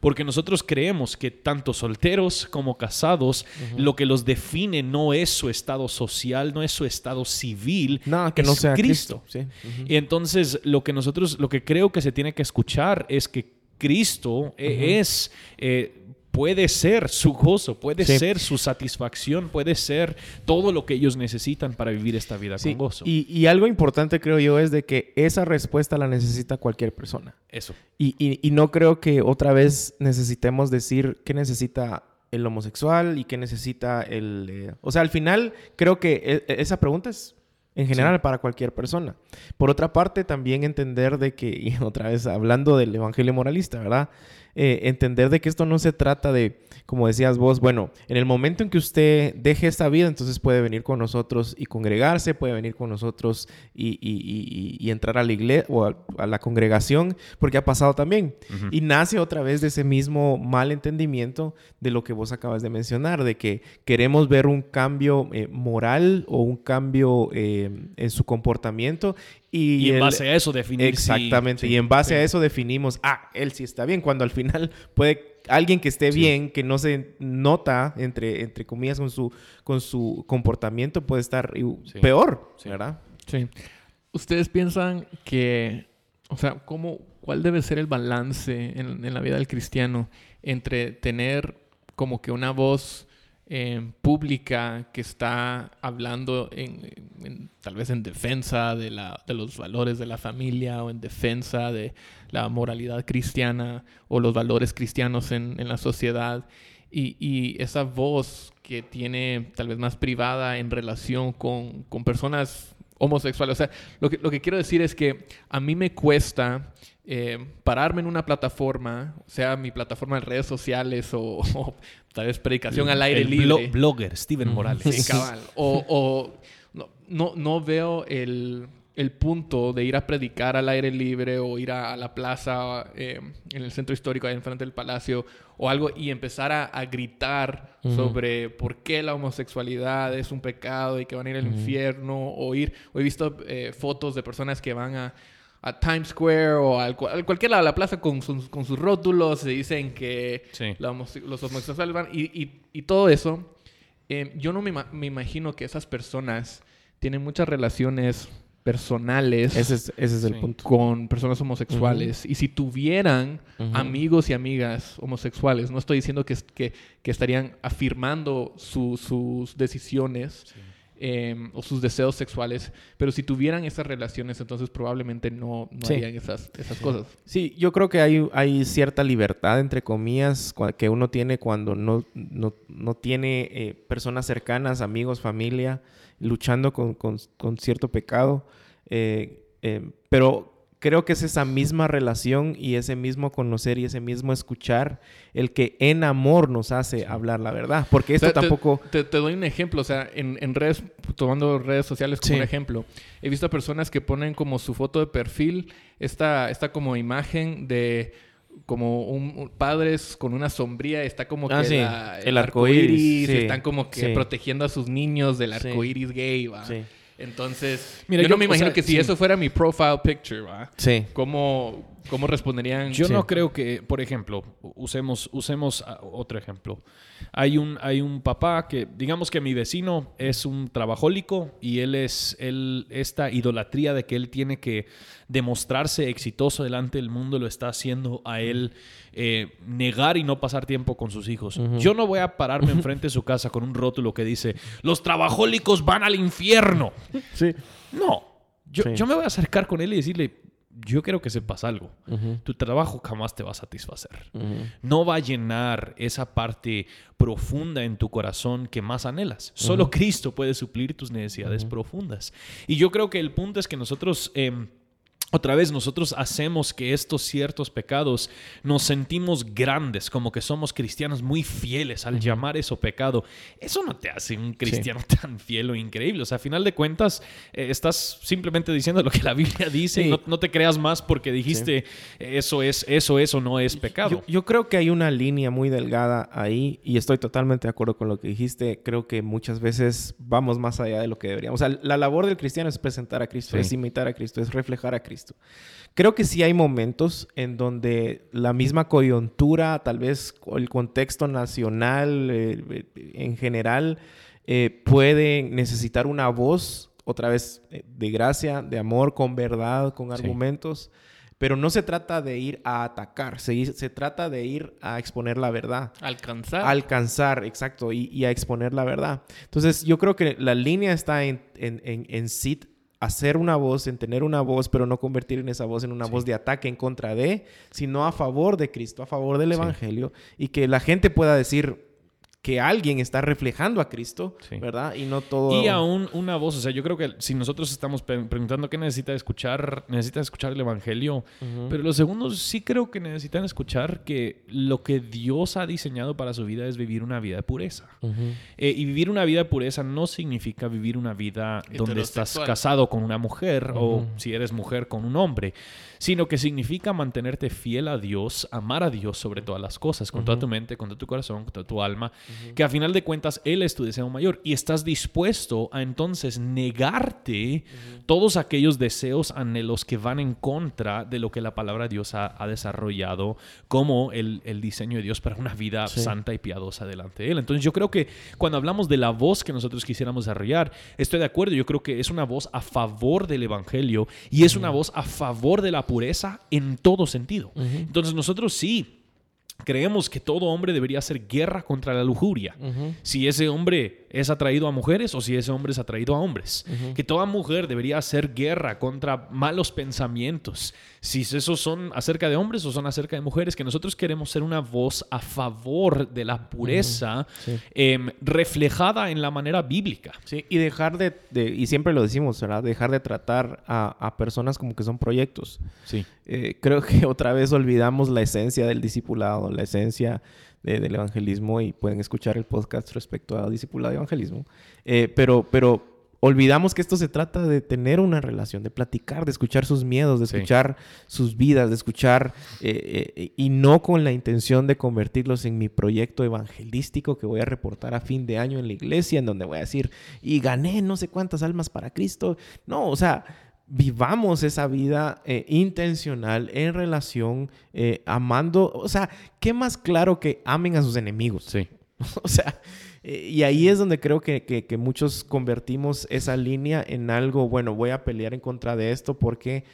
Porque nosotros creemos que tanto solteros como casados, lo que los define no es su estado social, no es su estado civil, No, que es no sea Cristo. Cristo. Sí. Ujú. Y entonces lo que nosotros, lo que creo que se tiene que escuchar es que Cristo eh, es, eh, puede ser su gozo, puede Sí. ser su satisfacción, puede ser todo lo que ellos necesitan para vivir esta vida Sí, con gozo. Y, y algo importante creo yo es de que esa respuesta la necesita cualquier persona. Eso. Y, y- y no creo que otra vez necesitemos decir qué necesita el homosexual y qué necesita el... eh, O sea, al final creo que e- e- esa pregunta es en general para cualquier persona. Por otra parte, también entender de que, y otra vez hablando del evangelio moralista, ¿verdad? Eh, entender de que esto no se trata de, como decías vos, bueno, en el momento en que usted deje esta vida, entonces puede venir con nosotros y congregarse, puede venir con nosotros y, y- y- y- entrar a la iglesia o a, a la congregación, porque ha pasado también. Y nace otra vez de ese mismo mal entendimiento de lo que vos acabas de mencionar, de que queremos ver un cambio eh, moral o un cambio eh, en su comportamiento. Y, Y, en el- base a eso definir si- Exactamente. sí, y en base sí. a eso definimos, ah, él sí está bien, cuando al final puede alguien que esté Sí. bien, que no se nota, entre, entre comillas, con su, con su comportamiento, puede estar peor, Sí. ¿verdad? Sí. ¿Ustedes piensan que, o sea, cómo, cuál debe ser el balance en, en la vida del cristiano entre tener como que una voz eh, pública que está hablando en, tal vez en defensa de, los valores de la familia o en defensa de la moralidad cristiana o los valores cristianos en, la sociedad. Y, esa voz que tiene tal vez más privada en relación con personas homosexuales. O sea, lo que, lo que quiero decir es que a mí me cuesta eh, pararme en una plataforma, sea mi plataforma de redes sociales o, o tal vez predicación al aire El libre. blo- blogger Steven Morales. Sí, cabal. O, o no, no, no veo el, el punto de ir a predicar al aire libre o ir a, la plaza eh, en el centro histórico, ahí enfrente del palacio o algo y empezar a, gritar sobre por qué la homosexualidad es un pecado y que van a ir al infierno o ir, o he visto eh, fotos de personas que van a, Times Square o a cualquier lado de la plaza con, sus, con sus rótulos se dicen que los homosexuales van y, todo eso. Eh, yo no me, me imagino que esas personas tienen muchas relaciones personales. Ese es, el punto. Con personas homosexuales. Y si tuvieran amigos y amigas homosexuales, no estoy diciendo que, que, que estarían afirmando sus decisiones. Em, o sus deseos sexuales, pero si tuvieran esas relaciones, entonces probablemente no, no harían esas, esas cosas. Sí, yo creo que hay, hay cierta libertad, entre comillas, que uno tiene cuando no, no, no tiene eh, personas cercanas, amigos, familia, luchando con, cierto pecado. Eh, eh, pero creo que es esa misma relación y ese mismo conocer y ese mismo escuchar el que en amor nos hace hablar la verdad. Porque esto tampoco... Te, doy un ejemplo, o sea, en, redes, tomando redes sociales como un ejemplo, he visto personas que ponen como su foto de perfil esta, esta como imagen de como un, padres con una sombría, está como ah, que el arco iris, están como que protegiendo a sus niños del arco iris gay, ¿va? Entonces, Mira, yo, no me imagino que si eso fuera mi profile picture, ¿va? Sí. ¿Cómo, cómo responderían? Yo no creo que, por ejemplo, usemos, usemos otro ejemplo. Hay un, hay un papá que, digamos que mi vecino es un trabajólico y él es, él, esta idolatría de que él tiene que demostrarse exitoso delante del mundo lo está haciendo a él eh, negar y no pasar tiempo con sus hijos. Yo no voy a pararme enfrente de su casa con un rótulo que dice, los trabajólicos van al infierno. Sí. No, yo, yo me voy a acercar con él y decirle, yo quiero que sepas algo. Tu trabajo jamás te va a satisfacer. No va a llenar esa parte profunda en tu corazón que más anhelas. Solo Cristo puede suplir tus necesidades profundas. Y yo creo que el punto es que nosotros... Em, otra vez nosotros hacemos que estos ciertos pecados nos sentimos grandes, como que somos cristianos muy fieles al llamar eso pecado. Eso no te hace un cristiano tan fiel o increíble. O sea, a final de cuentas, eh, estás simplemente diciendo lo que la Biblia dice. No, no, te creas más porque dijiste eso es, eso, eso no es pecado. Yo, yo, creo que hay una línea muy delgada ahí y estoy totalmente de acuerdo con lo que dijiste. Creo que muchas veces vamos más allá de lo que deberíamos. O sea, la labor del cristiano es presentar a Cristo, es imitar a Cristo, es reflejar a Cristo. Creo que sí hay momentos en donde la misma coyuntura, tal vez el contexto nacional eh, en general, eh, puede necesitar una voz, otra vez, eh, de gracia, de amor, con verdad, con argumentos. Pero no se trata de ir a atacar, se, se, trata de ir a exponer la verdad. Alcanzar. Alcanzar, exacto, y, a exponer la verdad. Entonces, yo creo que la línea está en, en, en, en hacer una voz, en tener una voz, pero no convertir en esa voz en una voz de ataque en contra de, sino a favor de Cristo, a favor del Evangelio, y que la gente pueda decir, que alguien está reflejando a Cristo, ¿verdad? Y no todo... Y aún una voz, o sea, yo creo que si nosotros estamos preguntando qué necesita escuchar, necesita escuchar el Evangelio, pero los segundos sí creo que necesitan escuchar que lo que Dios ha diseñado para su vida es vivir una vida de pureza. Eh, y vivir una vida de pureza no significa vivir una vida donde estás casado con una mujer o si eres mujer con un hombre sino que significa mantenerte fiel a Dios, amar a Dios sobre todas las cosas, con toda tu mente, con todo tu corazón, con toda tu alma, que a final de cuentas Él es tu deseo mayor. Y estás dispuesto a entonces negarte todos aquellos deseos, anhelos que van en contra de lo que la palabra de Dios ha, desarrollado como el, diseño de Dios para una vida santa y piadosa delante de Él. Entonces yo creo que cuando hablamos de la voz que nosotros quisiéramos desarrollar, estoy de acuerdo, yo creo que es una voz a favor del Evangelio y es una voz a favor de la pureza en todo sentido. Entonces nosotros sí creemos que todo hombre debería hacer guerra contra la lujuria. Si ese hombre es atraído a mujeres o si ese hombre es atraído a hombres. Que toda mujer debería hacer guerra contra malos pensamientos. Si esos son acerca de hombres o son acerca de mujeres, que nosotros queremos ser una voz a favor de la pureza em, reflejada en la manera bíblica. Sí, y dejar de, y siempre lo decimos, ¿verdad? Dejar de tratar a, personas como que son proyectos. Sí. Eh, creo que otra vez olvidamos la esencia del discipulado, la esencia del evangelismo y pueden escuchar el podcast respecto a discipulado y evangelismo. Eh, pero, pero olvidamos que esto se trata de tener una relación, de platicar, de escuchar sus miedos, de Sí. escuchar sus vidas, de escuchar eh, eh, y no con la intención de convertirlos en mi proyecto evangelístico que voy a reportar a fin de año en la iglesia, en donde voy a decir, y gané no sé cuántas almas para Cristo. No, o sea, vivamos esa vida eh, intencional en relación, eh, amando, o sea, ¿qué más claro que amen a sus enemigos? Sí. O sea, eh, y ahí es donde creo que, que- que muchos convertimos esa línea en algo, bueno, voy a pelear en contra de esto porque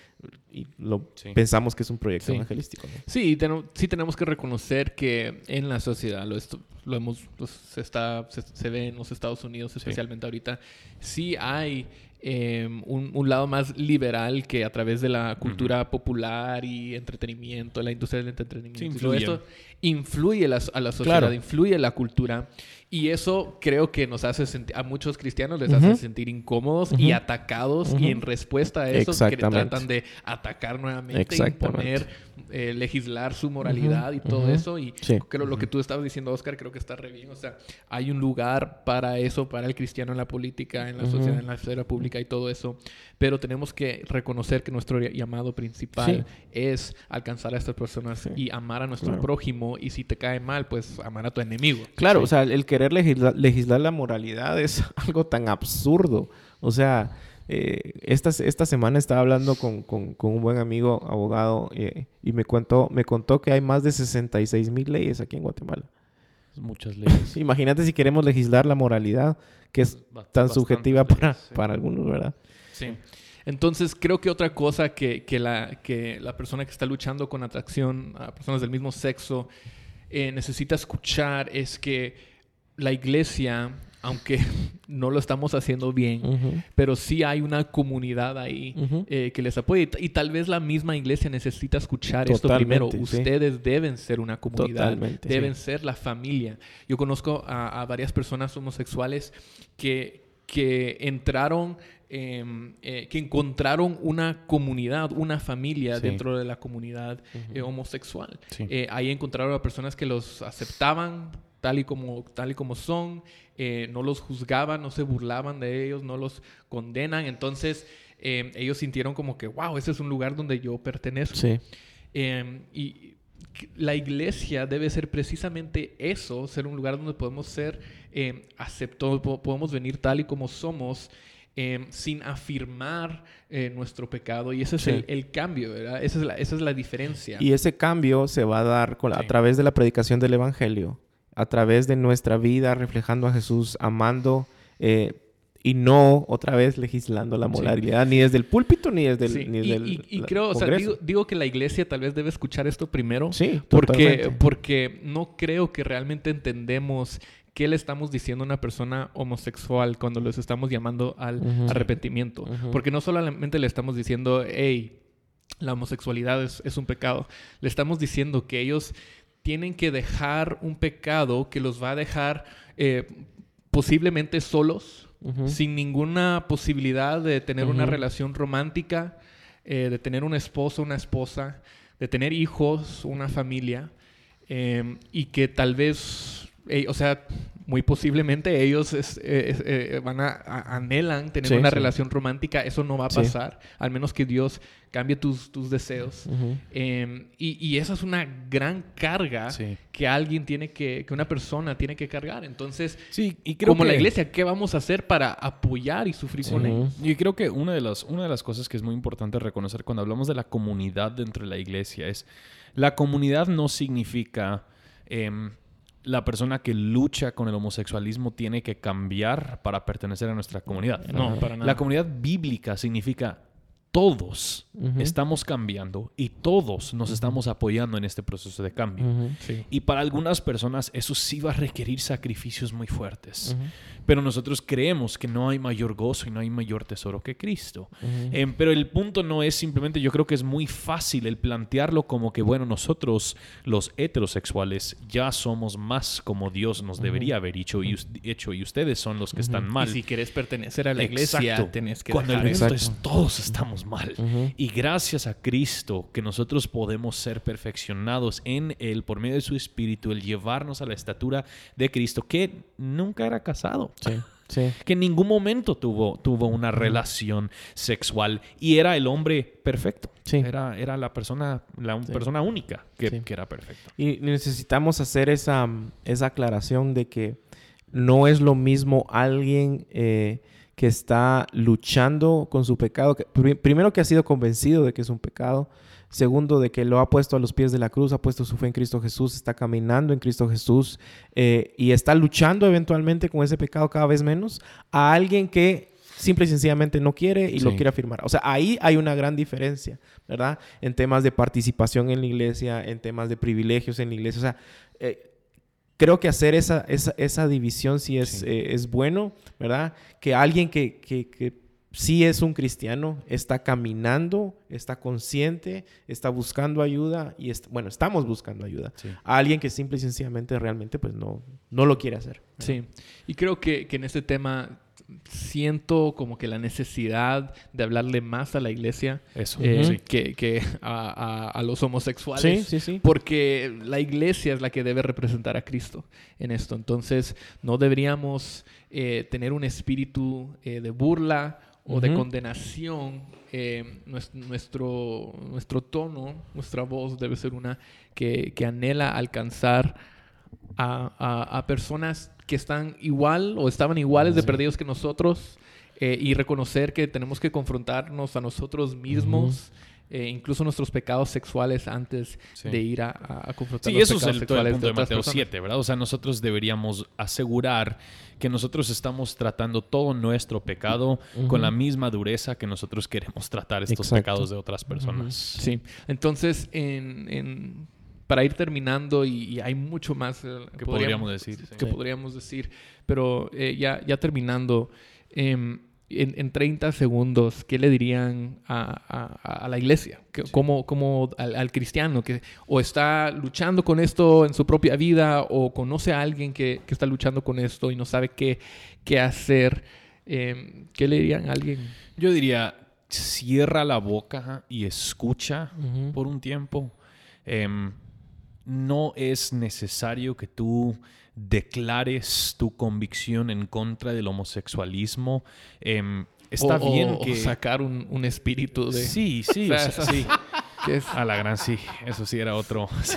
y lo Sí. pensamos que es un proyecto Sí. evangelístico. ¿no? Sí, ten- sí tenemos que reconocer que en la sociedad, lo, esto- lo hemos, lo se, está, se, se ve en los Estados Unidos, especialmente ahorita, sí hay eh, un, un lado más liberal que a través de la cultura popular y entretenimiento, la industria del entretenimiento. Sí, todo esto influye la- a la sociedad, Claro. influye la cultura. Y eso creo que nos hace sentir, a muchos cristianos les hace sentir incómodos y atacados. Y en respuesta a eso, que tratan de atacar nuevamente, imponer, eh, legislar su moralidad y todo eso. Y Sí. creo lo que tú estabas diciendo, Oscar, creo que está re bien. O sea, hay un lugar para eso, para el cristiano en la política, en la sociedad, en la esfera pública y todo eso. Pero tenemos que reconocer que nuestro llamado principal es alcanzar a estas personas Sí. y amar a nuestro Claro. prójimo. Y si te cae mal, pues amar a tu enemigo. Claro, Sí. o sea, el querer legisla- legislar la moralidad es algo tan absurdo. O sea, eh, esta, esta semana estaba hablando con, con- con un buen amigo abogado eh, y me contó, me contó que hay más de 66 mil leyes aquí en Guatemala. Muchas leyes. Imagínate si queremos legislar la moralidad, que es tan subjetiva leyes, para, sí. para algunos, ¿verdad? Sí. Entonces, creo que otra cosa que, que la, que la persona que está luchando con atracción a personas del mismo sexo eh, necesita escuchar es que la iglesia, aunque no lo estamos haciendo bien, pero sí hay una comunidad ahí eh, que les apoya. Y, tal vez la misma iglesia necesita escuchar esto primero. sí. Ustedes deben ser una comunidad, Totalmente, deben sí. ser la familia. Yo conozco a, a varias personas homosexuales que, que entraron, eh, eh, que encontraron una comunidad, una familia Sí. dentro de la comunidad eh, homosexual. Sí. Eh, ahí encontraron a personas que los aceptaban tal y como, tal y como son, no los juzgaban, no se burlaban de ellos, no los condenan. Entonces, eh, ellos sintieron como que, wow, ese es un lugar donde yo pertenezco. Sí. Eh, y la iglesia debe ser precisamente eso, ser un lugar donde podemos ser eh, aceptados, po- podemos venir tal y como somos. Eh, sin afirmar eh, nuestro pecado y ese es Sí. el, el cambio, ¿verdad? Esa es la, esa es la diferencia. Y ese cambio se va a dar con la- Sí. a través de la predicación del Evangelio, a través de nuestra vida reflejando a Jesús, amando eh, y no otra vez legislando la moralidad, ni desde el púlpito ni desde el, Sí, ni y, desde el y- creo, o sea, digo, digo que la iglesia tal vez debe escuchar esto primero. Sí, porque, totalmente. porque no creo que realmente entendemos qué le estamos diciendo a una persona homosexual cuando los estamos llamando al arrepentimiento. Porque no solamente le estamos diciendo, hey, la homosexualidad es, es un pecado. Le estamos diciendo que ellos tienen que dejar un pecado que los va a dejar eh, posiblemente solos, sin ninguna posibilidad de tener una relación romántica, eh, de tener un esposo, una esposa, de tener hijos, una familia, eh, y que tal vez, eh, o sea, muy posiblemente ellos es- eh, es- eh, van a, a- anhelan tener Sí, una sí. relación romántica, eso no va a Sí. pasar, al menos que Dios cambie tus, tus deseos. Eh, y, y esa es una gran carga Sí. que alguien tiene que, que una persona tiene que cargar. Entonces, Sí, y creo como la iglesia, ¿qué vamos a hacer para apoyar y sufrir con ellos? Y creo que una de, las, una de las cosas que es muy importante reconocer cuando hablamos de la comunidad dentro de la iglesia es la comunidad no significa em, la persona que lucha con el homosexualismo tiene que cambiar para pertenecer a nuestra comunidad. No, para nada. La comunidad bíblica significa todos estamos cambiando y todos nos estamos apoyando en este proceso de cambio. Sí. Y para algunas personas eso sí va a requerir sacrificios muy fuertes. Pero nosotros creemos que no hay mayor gozo y no hay mayor tesoro que Cristo. Em, pero el punto no es simplemente, yo creo que es muy fácil el plantearlo como que, bueno, nosotros los heterosexuales ya somos más como Dios nos debería haber hecho y, hecho y ustedes son los que están mal. Y si quieres pertenecer a la iglesia, tenés que Cuando el punto es todos estamos mal. Y gracias a Cristo que nosotros podemos ser perfeccionados en Él por medio de su Espíritu, el llevarnos a la estatura de Cristo, que nunca era casado. Sí. Sí. que en ningún momento tuvo, tuvo una relación sexual y era el hombre perfecto. Sí. Era, era la persona, la Sí. persona única que era perfecta. Y necesitamos hacer esa, esa aclaración de que no es lo mismo alguien eh, que está luchando con su pecado, que- primero que ha sido convencido de que es un pecado, segundo de que lo ha puesto a los pies de la cruz, ha puesto su fe en Cristo Jesús, está caminando en Cristo Jesús eh, y está luchando eventualmente con ese pecado cada vez menos, a alguien que simple y sencillamente no quiere y lo quiere afirmar. O sea, ahí hay una gran diferencia, ¿verdad? En temas de participación en la iglesia, en temas de privilegios en la iglesia. O sea, eh, creo que hacer esa, esa, esa división sí es, Sí. eh, es bueno, ¿verdad? Que alguien que, que, que sí es un cristiano, está caminando, está consciente, está buscando ayuda y, bueno, estamos buscando ayuda. Sí. A alguien que simple y sencillamente realmente pues no, no lo quiere hacer. Sí, y creo que, que en este tema siento como que la necesidad de hablarle más a la iglesia Eso. eh, sí. que, que a, a- a los homosexuales. Sí, sí, sí. Porque la iglesia es la que debe representar a Cristo en esto. Entonces, no deberíamos eh, tener un espíritu eh, de burla o de condenación. Eh, nues- nuestro, nuestro tono, nuestra voz debe ser una que, que anhela alcanzar a, a- a personas que están igual o estaban iguales de Sí. perdidos que nosotros eh, y reconocer que tenemos que confrontarnos a nosotros mismos, eh, incluso nuestros pecados sexuales antes Sí. de ir a, a- a confrontar Sí, los eso es el, todo el sexuales punto de Mateo personas. 7, ¿verdad? O sea, nosotros deberíamos asegurar que nosotros estamos tratando todo nuestro pecado con la misma dureza que nosotros queremos tratar estos Exacto. pecados de otras personas. Sí, entonces, en, en- para ir terminando, y, y hay mucho más eh, Que podríamos decir, sí. que Sí. podríamos decir, pero eh, ya, ya terminando, em, en, en 30 segundos, ¿qué le dirían a, a- a la iglesia? ¿Qué- ¿Cómo, cómo al, al cristiano que o está luchando con esto en su propia vida o conoce a alguien que, que está luchando con esto y no sabe qué, qué hacer? Em, ¿Qué le dirían a alguien? Yo diría, cierra la boca y escucha por un tiempo. Em, no es necesario que tú declares tu convicción en contra del homosexualismo. Em, está O- bien o que... sacar un, un espíritu de... Sí, sí, O sea, sí. Es- A la gran sí, eso sí era otro. sí.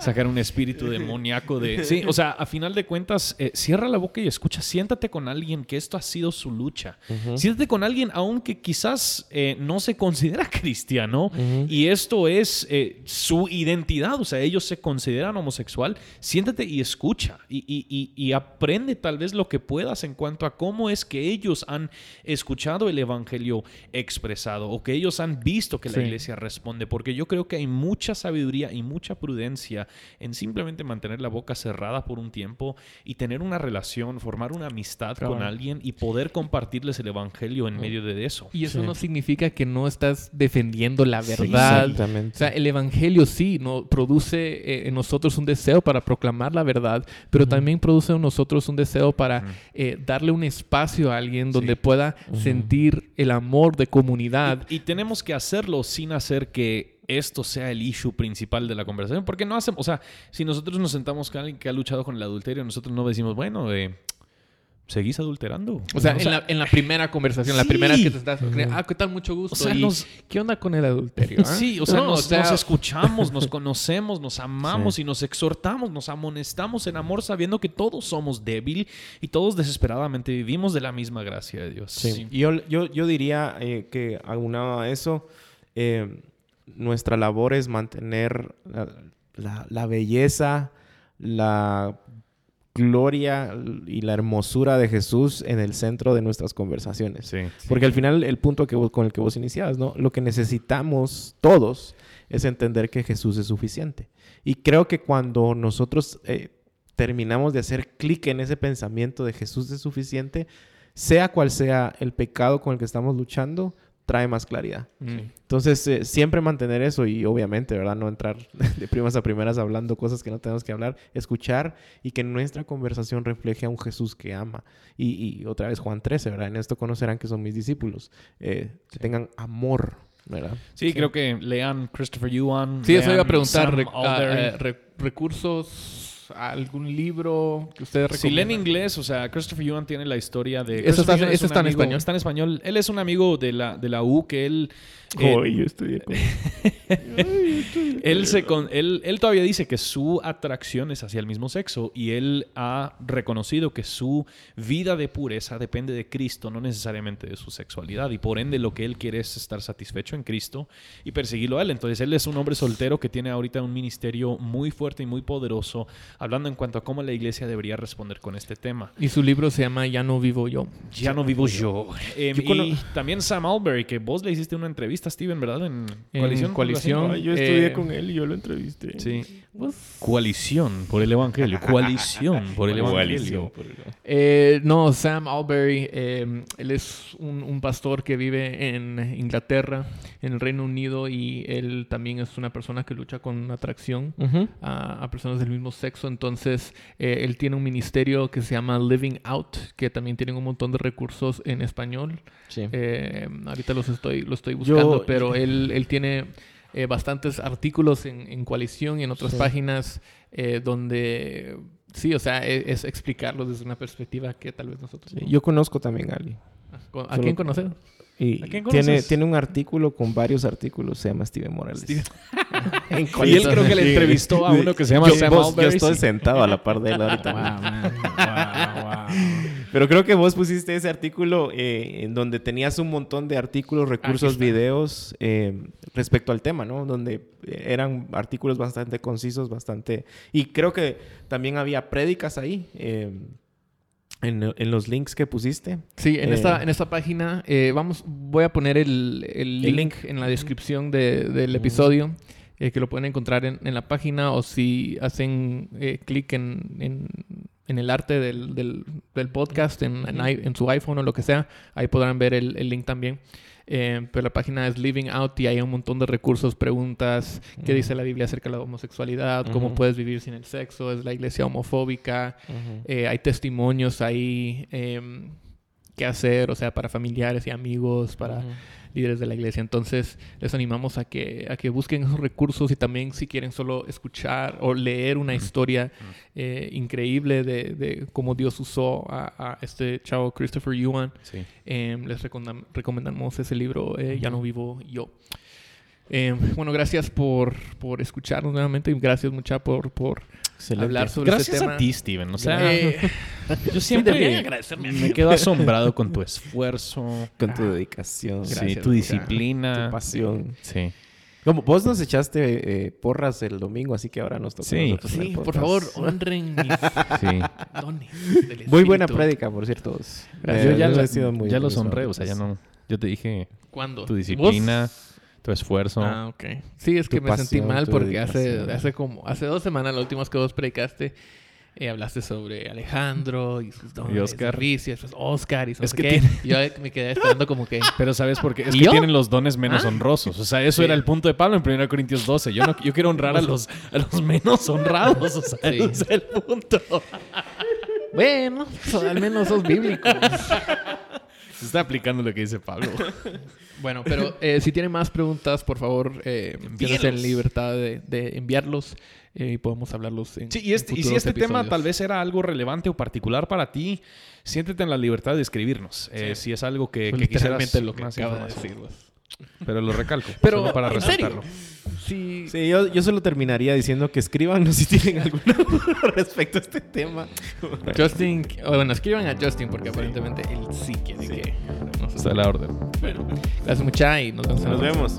Sacar un espíritu demoníaco de... Sí, o sea, a final de cuentas, eh, cierra la boca y escucha. Siéntate con alguien que esto ha sido su lucha. Siéntate con alguien aunque quizás eh, no se considera cristiano y esto es eh, su identidad. O sea, ellos se consideran homosexual. Siéntate y escucha y, y- y- y aprende tal vez lo que puedas en cuanto a cómo es que ellos han escuchado el evangelio expresado o que ellos han visto que la Sí. iglesia responde. Porque yo creo que hay mucha sabiduría y mucha prudencia en simplemente mantener la boca cerrada por un tiempo y tener una relación, formar una amistad Claro. con alguien y poder compartirles el evangelio en medio de eso. Y eso Sí. no significa que no estás defendiendo la verdad. Exactamente. O sea, el evangelio sí no produce eh, en nosotros un deseo para proclamar la verdad, pero también produce en nosotros un deseo para eh, darle un espacio a alguien donde Sí. pueda sentir el amor de comunidad. Y, y tenemos que hacerlo sin hacer que esto sea el issue principal de la conversación, porque no hacemos, o sea, si nosotros nos sentamos con alguien que ha luchado con el adulterio, nosotros no decimos, bueno, eh, seguís adulterando. O sea, en, la, en la primera conversación, la Sí. primera que te estás... Ah, ¿qué tal? Mucho gusto. O sea, ¿Y nos- ¿Qué onda con el adulterio? ah? Sí, o sea, No, nos, nos escuchamos, nos conocemos, nos amamos Sí. y nos exhortamos, nos amonestamos en amor, sabiendo que todos somos débil y todos desesperadamente vivimos de la misma gracia de Dios. Sí. Yo, yo, yo diría eh, que aunado a eso, eh, nuestra labor es mantener la, la- la belleza, la gloria y la hermosura de Jesús en el centro de nuestras conversaciones. Sí. Porque al final el punto que vos- con el que vos iniciabas, ¿no? Lo que necesitamos todos es entender que Jesús es suficiente. Y creo que cuando nosotros eh, terminamos de hacer clic en ese pensamiento de Jesús es suficiente, sea cual sea el pecado con el que estamos luchando, trae más claridad. Mm. Entonces, eh, siempre mantener eso y obviamente, ¿verdad? No entrar de primas a primeras hablando cosas que no tenemos que hablar, escuchar y que nuestra conversación refleje a un Jesús que ama. Y, y otra vez Juan 13, ¿verdad? En esto conocerán que son mis discípulos, eh, que tengan amor, ¿verdad? Sí, creo que lean Christopher Yuan. Sí, eso iba a preguntar. Sam rec- ah, Alder. Algún libro que ustedes Si leen recomiendan? inglés, o sea, Christopher Yuan tiene la historia de... Eso está- es está en amigo- español. Está en español. Él es un amigo de la, de la U que él... eh, Oh, yo estudié con... él, se con- él, él todavía dice que su atracción es hacia el mismo sexo y él ha reconocido que su vida de pureza depende de Cristo, no necesariamente de su sexualidad. Y por ende lo que él quiere es estar satisfecho en Cristo y perseguirlo a él. Entonces él es un hombre soltero que tiene ahorita un ministerio muy fuerte y muy poderoso, hablando en cuanto a cómo la iglesia debería responder con este tema. Y su libro se llama Ya no vivo yo. Ya no vivo yo. Eh, Yo y también Sam Albury, que vos le hiciste una entrevista, Steven, ¿verdad? En En Coalición. Coalición. Ay, yo estudié Eh, con él y yo lo entrevisté. Sí. Coalición por el Evangelio. Coalición por el Evangelio. Eh, no, Sam Albury, eh, él es un, un pastor que vive en Inglaterra, en el Reino Unido, y él también es una persona que lucha con atracción a, a personas del mismo sexo. Entonces, eh, él tiene un ministerio que se llama Living Out, que también tienen un montón de recursos en español. Sí. Eh, ahorita los estoy, lo estoy Yo- buscando, pero él, él tiene eh, bastantes artículos en, en Coalición y en otras Sí. páginas eh, donde, sí, o sea, e- es, explicarlo desde una perspectiva que tal vez nosotros... Sí, no. Yo conozco también a Ali. ¿A solo- quién conoces? Y ¿A quién tiene, tiene un artículo con varios artículos, se llama Steven Morales. Steven. En Y él creo que le entrevistó a uno que se llama yo, Sam vos- yo estoy sentado a la par de él ahorita. Wow, man. Wow, wow. Pero creo que vos pusiste ese artículo eh, en donde tenías un montón de artículos, recursos, videos eh, respecto al tema, ¿no? Donde eh, eran artículos bastante concisos, bastante... Y creo que también había prédicas ahí, eh, en, en los links que pusiste. Sí, en, Eh, esta, en esta página, eh, vamos, voy a poner el, el link, link. en la descripción de- del episodio, eh, que lo pueden encontrar en, en la página o si hacen eh, clic en, en- en el arte del, del- del podcast, i- en su iPhone o lo que sea, ahí podrán ver el, el link también. Eh, pero la página es Living Out y hay un montón de recursos, preguntas, qué dice la Biblia acerca de la homosexualidad, cómo puedes vivir sin el sexo, es la iglesia homofóbica, eh, hay testimonios ahí, em, qué hacer, o sea, para familiares y amigos, para. Líderes de la iglesia. Entonces, les animamos a que, a que busquen esos recursos y también si quieren solo escuchar o leer una historia eh, increíble de, de cómo Dios usó a, a este chavo Christopher Yuan, Sí. em, les recomendam- recomendamos ese libro, eh, Ya no vivo yo. Em, bueno, gracias por, por escucharnos nuevamente y gracias mucha por, por Excelente. hablar sobre Gracias este tema. a ti, Steven. O sea, Eh, yo siempre agradecerme me quedo asombrado con tu esfuerzo, Con tu dedicación, sí, tu disciplina. tu pasión. Sí. Como vos nos echaste eh, porras el domingo, así que ahora nos toca Sí. nosotros Sí, por favor, honren mis Sí. dones del Muy buena prédica, por cierto. Gracias. Eh, yo ya, he la- sido muy- ya lo muy honré, o sea, ya no. Yo te dije ¿Cuándo? tu disciplina, ¿Vos? Tu esfuerzo. Ah, ok. Sí, es que me sentí pasión, mal tu porque hace, hace como hace dos semanas, la última vez que vos predicaste, eh, hablaste sobre Alejandro y sus dones, Y Oscar. Y después Oscar y no Es que qué. tiene- Yo me quedé esperando como que... Pero ¿sabes por qué? Es ¿Y que yo? tienen los dones menos Ah. honrosos. O sea, eso Sí. era el punto de Pablo en 1 Corintios 12. Yo, no, yo quiero honrar a los, a los menos honrados. O sea, Sí. ese es el punto. Bueno, al menos sos bíblico. Se está aplicando lo que dice Pablo. Bueno, pero eh, si tienen más preguntas, por favor, eh, en libertad de, de enviarlos eh, y podemos hablarlos en Sí, y, este, en y si este tema tal vez era algo relevante o particular para ti, siéntete en la libertad de escribirnos. Eh, si es algo que, que quisieras literalmente lo que más acaba de información. Pero lo recalco. Pero, solo para ¿en serio? resaltarlo. Sí, Sí, yo, yo solo terminaría diciendo que escríbanos si tienen alguna duda respecto a este tema. Justin, o bueno, escriban a Justin porque aparentemente él sí quiere Sí. que nos Está a la orden. Bueno, gracias mucha y nos vemos.